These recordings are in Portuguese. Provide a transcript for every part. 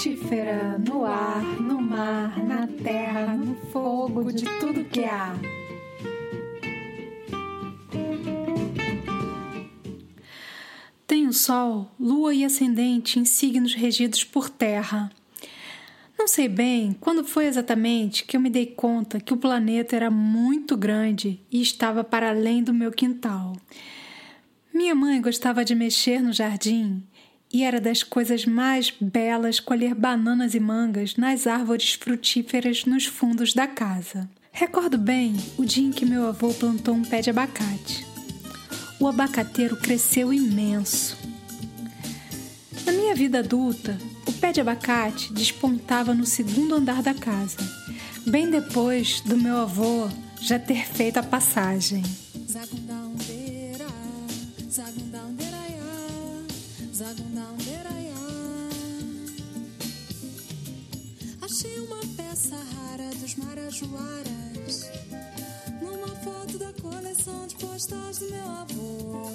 frutífera no ar, no mar, na terra, no fogo, de tudo que há. Tenho Sol, Lua e Ascendente em signos regidos por terra. Não sei bem quando foi exatamente que eu me dei conta que o planeta era muito grande e estava para além do meu quintal. Minha mãe gostava de mexer no jardim e era das coisas mais belas colher bananas e mangas nas árvores frutíferas nos fundos da casa. Recordo bem o dia em que meu avô plantou um pé de abacate. O abacateiro cresceu imenso. Na minha vida adulta, o pé de abacate despontava no segundo andar da casa, bem depois do meu avô já ter feito a passagem. Achei uma peça rara dos marajoaras numa foto da coleção de postais do meu avô.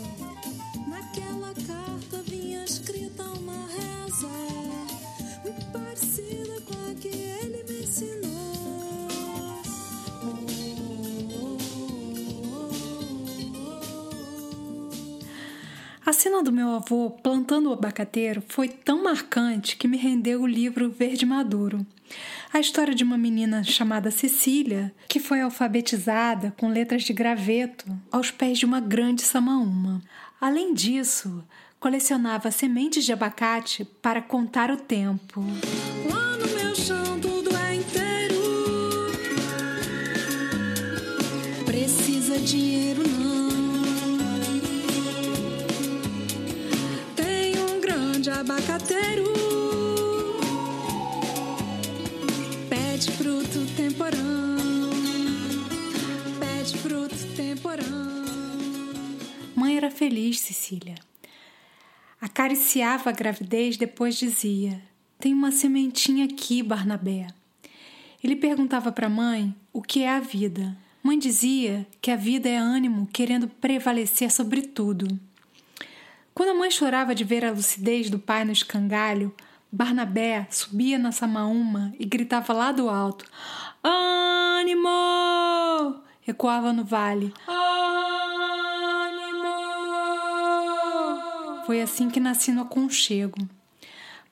Naquela carta vinha escrita uma reza muito parecida com a que ele me ensinou. A cena do meu avô plantando o abacateiro foi tão marcante que me rendeu o livro Verde Maduro. A história de uma menina chamada Cecília, que foi alfabetizada com letras de graveto aos pés de uma grande samaúma. Além disso, colecionava sementes de abacate para contar o tempo. Lá no meu chão tudo é inteiro. Precisa dinheiro abacateiro. Pede fruto temporão. Pede fruto temporão. Mãe era feliz, Cecília. Acariciava a gravidez, depois dizia: Tem uma sementinha aqui, Barnabé. Ele perguntava para a mãe o que é a vida. Mãe dizia que a vida é ânimo querendo prevalecer sobre tudo. Quando a mãe chorava de ver a lucidez do pai no escangalho, Barnabé subia na samaúma e gritava lá do alto: Ânimo! Ecoava no vale: Ânimo! Foi assim que nasci no aconchego.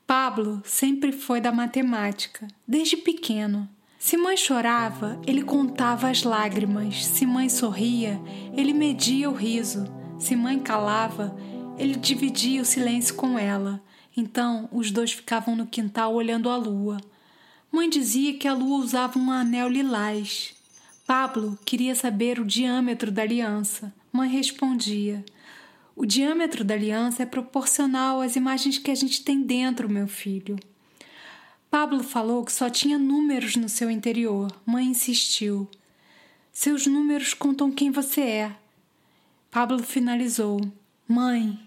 Pablo sempre foi da matemática, desde pequeno. Se mãe chorava, ele contava as lágrimas. Se mãe sorria, ele media o riso. Se mãe calava, ele dividia o silêncio com ela. Então os dois ficavam no quintal olhando a lua. Mãe dizia que a lua usava um anel lilás. Pablo queria saber o diâmetro da aliança. Mãe respondia: O diâmetro da aliança é proporcional às imagens que a gente tem dentro, meu filho. Pablo falou que só tinha números no seu interior. Mãe insistiu: Seus números contam quem você é. Pablo finalizou: Mãe,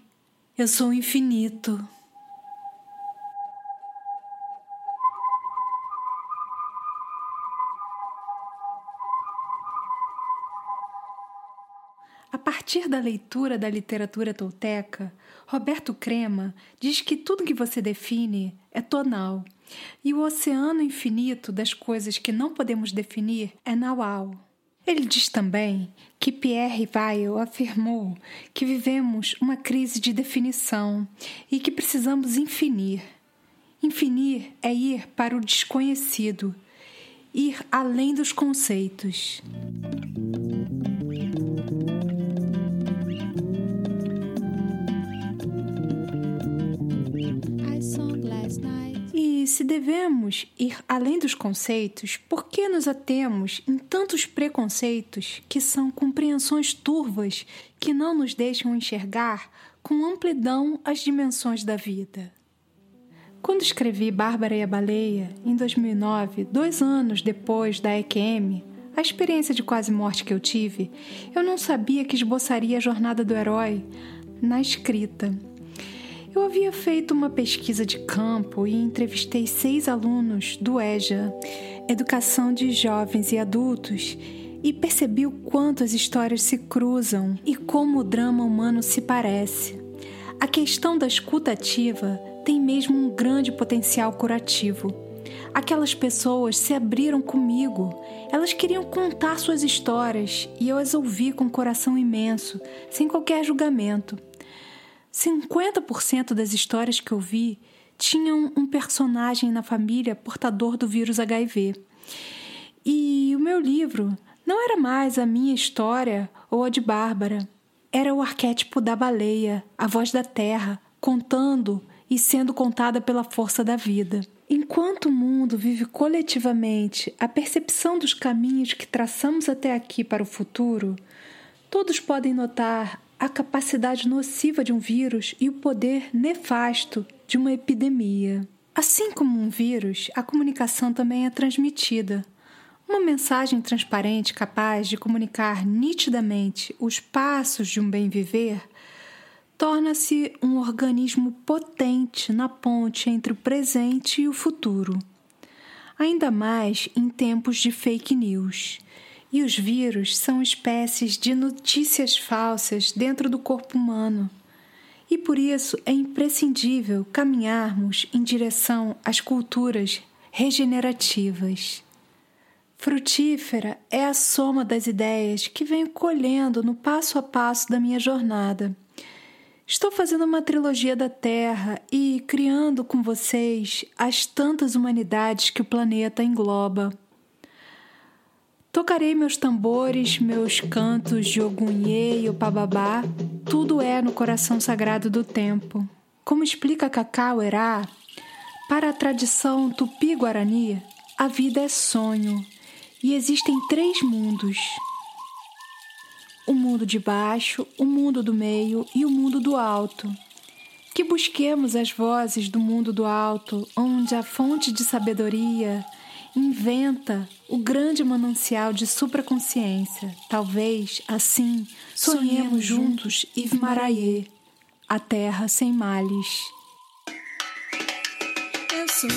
eu sou infinito. A partir da leitura da literatura tolteca, Roberto Crema diz que tudo que você define é tonal, e o oceano infinito das coisas que não podemos definir é naual. Ele diz também que Pierre Weil afirmou que vivemos uma crise de definição e que precisamos infinir. Infinir é ir para o desconhecido, ir além dos conceitos. Se devemos ir além dos conceitos, por que nos atemos em tantos preconceitos que são compreensões turvas que não nos deixam enxergar com amplidão as dimensões da vida? Quando escrevi Bárbara e a Baleia, em 2009, dois anos depois da EQM, a experiência de quase morte que eu tive, eu não sabia que esboçaria a jornada do herói na escrita. Eu havia feito uma pesquisa de campo e entrevistei seis alunos do EJA, Educação de Jovens e Adultos, e percebi o quanto as histórias se cruzam e como o drama humano se parece. A questão da escuta ativa tem mesmo um grande potencial curativo. Aquelas pessoas se abriram comigo. Elas queriam contar suas histórias e eu as ouvi com um coração imenso, sem qualquer julgamento. 50% das histórias que ouvi tinham um personagem na família portador do vírus HIV. E o meu livro não era mais a minha história ou a de Bárbara. Era o arquétipo da baleia, a voz da terra, contando e sendo contada pela força da vida. Enquanto o mundo vive coletivamente a percepção dos caminhos que traçamos até aqui para o futuro, todos podem notar a capacidade nociva de um vírus e o poder nefasto de uma epidemia. Assim como um vírus, a comunicação também é transmitida. Uma mensagem transparente capaz de comunicar nitidamente os passos de um bem viver torna-se um organismo potente na ponte entre o presente e o futuro. Ainda mais em tempos de fake news. E os vírus são espécies de notícias falsas dentro do corpo humano. E por isso é imprescindível caminharmos em direção às culturas regenerativas. Frutífera é a soma das ideias que venho colhendo no passo a passo da minha jornada Estou fazendo uma trilogia da Terra e criando com vocês as tantas humanidades que o planeta engloba. Tocarei meus tambores, meus cantos de Ogunhê e Opababá, tudo é no coração sagrado do tempo. Como explica Cacau Erá, para a tradição tupi-guarani, a vida é sonho e existem três mundos o mundo de baixo, o mundo do meio e o mundo do alto. Que busquemos as vozes do mundo do alto, onde a fonte de sabedoria inventa o grande manancial de supraconsciência. Talvez, assim, sonhemos juntos Ivmaraie, a terra sem males. Eu sou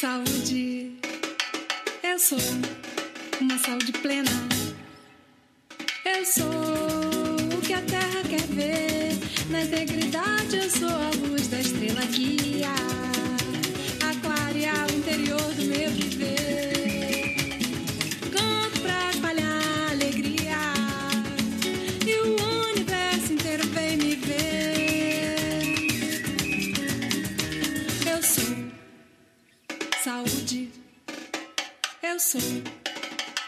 saúde, eu sou uma saúde plena. Eu sou o que a terra quer ver. Na integridade, eu sou a luz da estrela guia.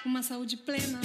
Uma saúde plena.